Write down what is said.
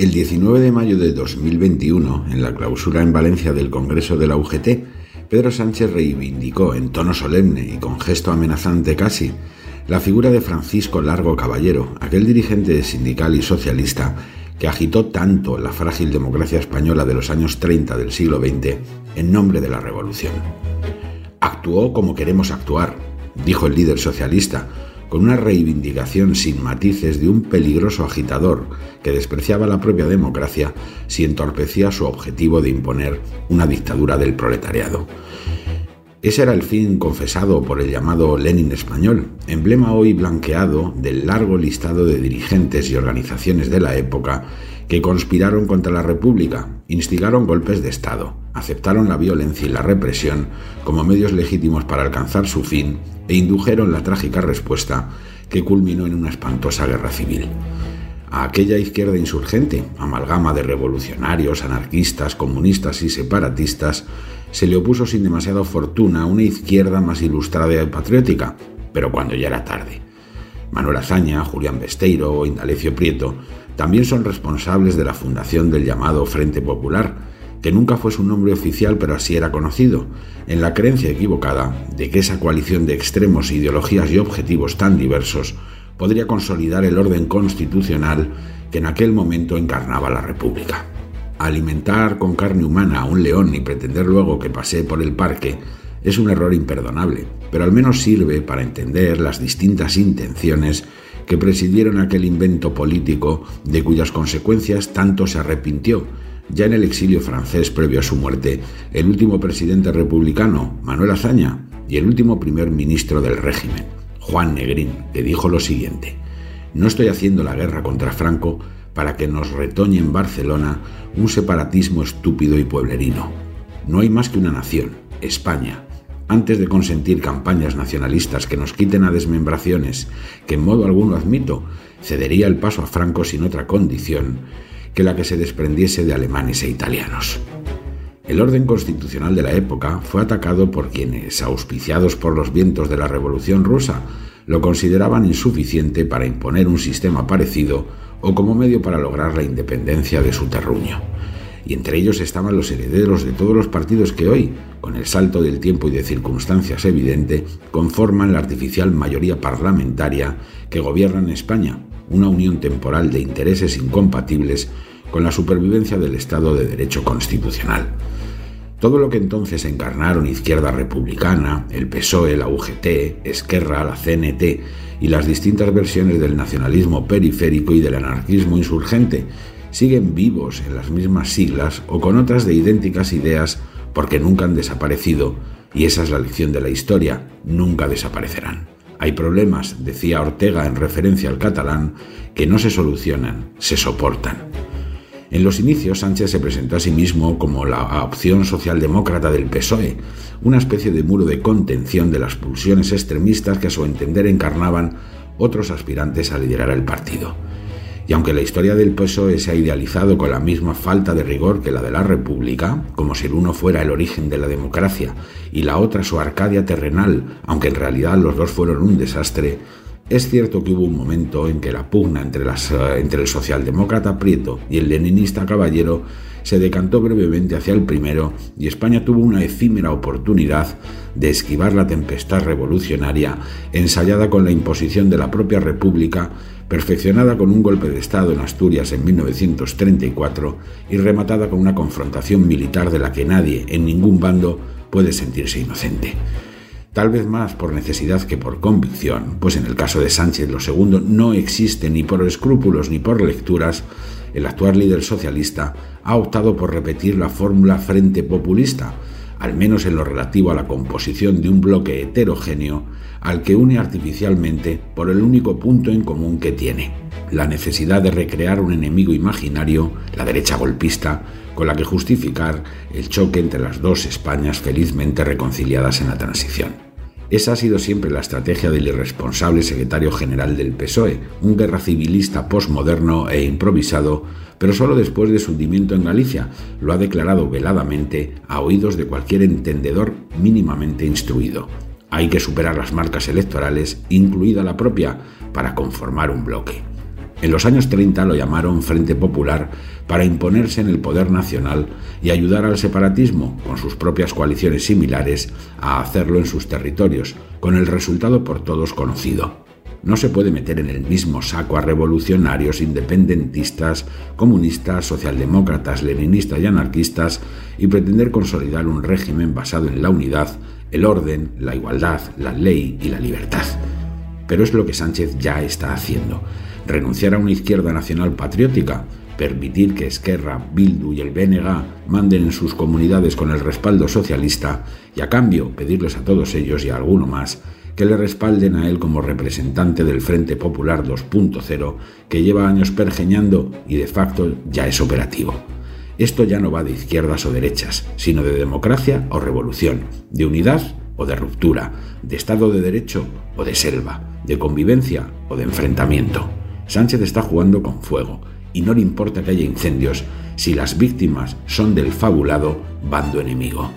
El 19 de mayo de 2021, en la clausura en Valencia del Congreso de la UGT, Pedro Sánchez reivindicó en tono solemne y con gesto amenazante casi la figura de Francisco Largo Caballero, aquel dirigente sindical y socialista que agitó tanto la frágil democracia española de los años 30 del siglo XX en nombre de la revolución. Actuó como queremos actuar, dijo el líder socialista, con una reivindicación sin matices de un peligroso agitador que despreciaba la propia democracia si entorpecía su objetivo de imponer una dictadura del proletariado. Ese era el fin confesado por el llamado Lenin español, emblema hoy blanqueado del largo listado de dirigentes y organizaciones de la época que conspiraron contra la República, instigaron golpes de Estado, aceptaron la violencia y la represión como medios legítimos para alcanzar su fin e indujeron la trágica respuesta que culminó en una espantosa guerra civil. A aquella izquierda insurgente, amalgama de revolucionarios, anarquistas, comunistas y separatistas, se le opuso sin demasiada fortuna una izquierda más ilustrada y patriótica, pero cuando ya era tarde. Manuel Azaña, Julián Besteiro o Indalecio Prieto también son responsables de la fundación del llamado Frente Popular, que nunca fue su nombre oficial pero así era conocido, en la creencia equivocada de que esa coalición de extremos, ideologías y objetivos tan diversos podría consolidar el orden constitucional que en aquel momento encarnaba la República. Alimentar con carne humana a un león y pretender luego que pase por el parque es un error imperdonable, pero al menos sirve para entender las distintas intenciones que presidieron aquel invento político de cuyas consecuencias tanto se arrepintió ya en el exilio francés previo a su muerte, el último presidente republicano, Manuel Azaña, y el último primer ministro del régimen, Juan Negrín, que dijo lo siguiente, no estoy haciendo la guerra contra Franco para que nos retoñe en Barcelona un separatismo estúpido y pueblerino. No hay más que una nación, España. Antes de consentir campañas nacionalistas que nos quiten a desmembraciones, que en modo alguno admito, cedería el paso a Franco sin otra condición que la que se desprendiese de alemanes e italianos. El orden constitucional de la época fue atacado por quienes, auspiciados por los vientos de la Revolución rusa, lo consideraban insuficiente para imponer un sistema parecido o como medio para lograr la independencia de su terruño. Y entre ellos estaban los herederos de todos los partidos que hoy, con el salto del tiempo y de circunstancias evidente, conforman la artificial mayoría parlamentaria que gobierna en España, una unión temporal de intereses incompatibles con la supervivencia del Estado de Derecho constitucional. Todo lo que entonces encarnaron Izquierda Republicana, el PSOE, la UGT, Esquerra, la CNT y las distintas versiones del nacionalismo periférico y del anarquismo insurgente siguen vivos en las mismas siglas o con otras de idénticas ideas porque nunca han desaparecido y esa es la lección de la historia, nunca desaparecerán. Hay problemas, decía Ortega en referencia al catalán, que no se solucionan, se soportan. En los inicios, Sánchez se presentó a sí mismo como la opción socialdemócrata del PSOE, una especie de muro de contención de las pulsiones extremistas que a su entender encarnaban otros aspirantes a liderar el partido. Y aunque la historia del PSOE se ha idealizado con la misma falta de rigor que la de la República, como si el uno fuera el origen de la democracia y la otra su Arcadia terrenal, aunque en realidad los dos fueron un desastre, es cierto que hubo un momento en que la pugna entre, eh, entre el socialdemócrata Prieto y el leninista Caballero se decantó brevemente hacia el primero y España tuvo una efímera oportunidad de esquivar la tempestad revolucionaria ensayada con la imposición de la propia República, perfeccionada con un golpe de Estado en Asturias en 1934 y rematada con una confrontación militar de la que nadie, en ningún bando, puede sentirse inocente. Tal vez más por necesidad que por convicción, pues en el caso de Sánchez segundo no existe ni por escrúpulos ni por lecturas, el actual líder socialista ha optado por repetir la fórmula frente populista, al menos en lo relativo a la composición de un bloque heterogéneo al que une artificialmente por el único punto en común que tiene, la necesidad de recrear un enemigo imaginario, la derecha golpista, con la que justificar el choque entre las dos Españas felizmente reconciliadas en la transición. Esa ha sido siempre la estrategia del irresponsable secretario general del PSOE, un guerra civilista postmoderno e improvisado, pero solo después de su hundimiento en Galicia, lo ha declarado veladamente a oídos de cualquier entendedor mínimamente instruido. Hay que superar las marcas electorales, incluida la propia, para conformar un bloque. En los años 30 lo llamaron Frente Popular para imponerse en el poder nacional y ayudar al separatismo, con sus propias coaliciones similares, a hacerlo en sus territorios, con el resultado por todos conocido. No se puede meter en el mismo saco a revolucionarios, independentistas, comunistas, socialdemócratas, leninistas y anarquistas y pretender consolidar un régimen basado en la unidad, el orden, la igualdad, la ley y la libertad. Pero es lo que Sánchez ya está haciendo renunciar a una izquierda nacional patriótica, permitir que Esquerra, Bildu y el BNG manden en sus comunidades con el respaldo socialista y a cambio pedirles a todos ellos y a alguno más que le respalden a él como representante del Frente Popular 2.0 que lleva años pergeñando y de facto ya es operativo. Esto ya no va de izquierdas o derechas, sino de democracia o revolución, de unidad o de ruptura, de Estado de Derecho o de selva, de convivencia o de enfrentamiento. Sánchez está jugando con fuego y no le importa que haya incendios si las víctimas son del fabulado bando enemigo.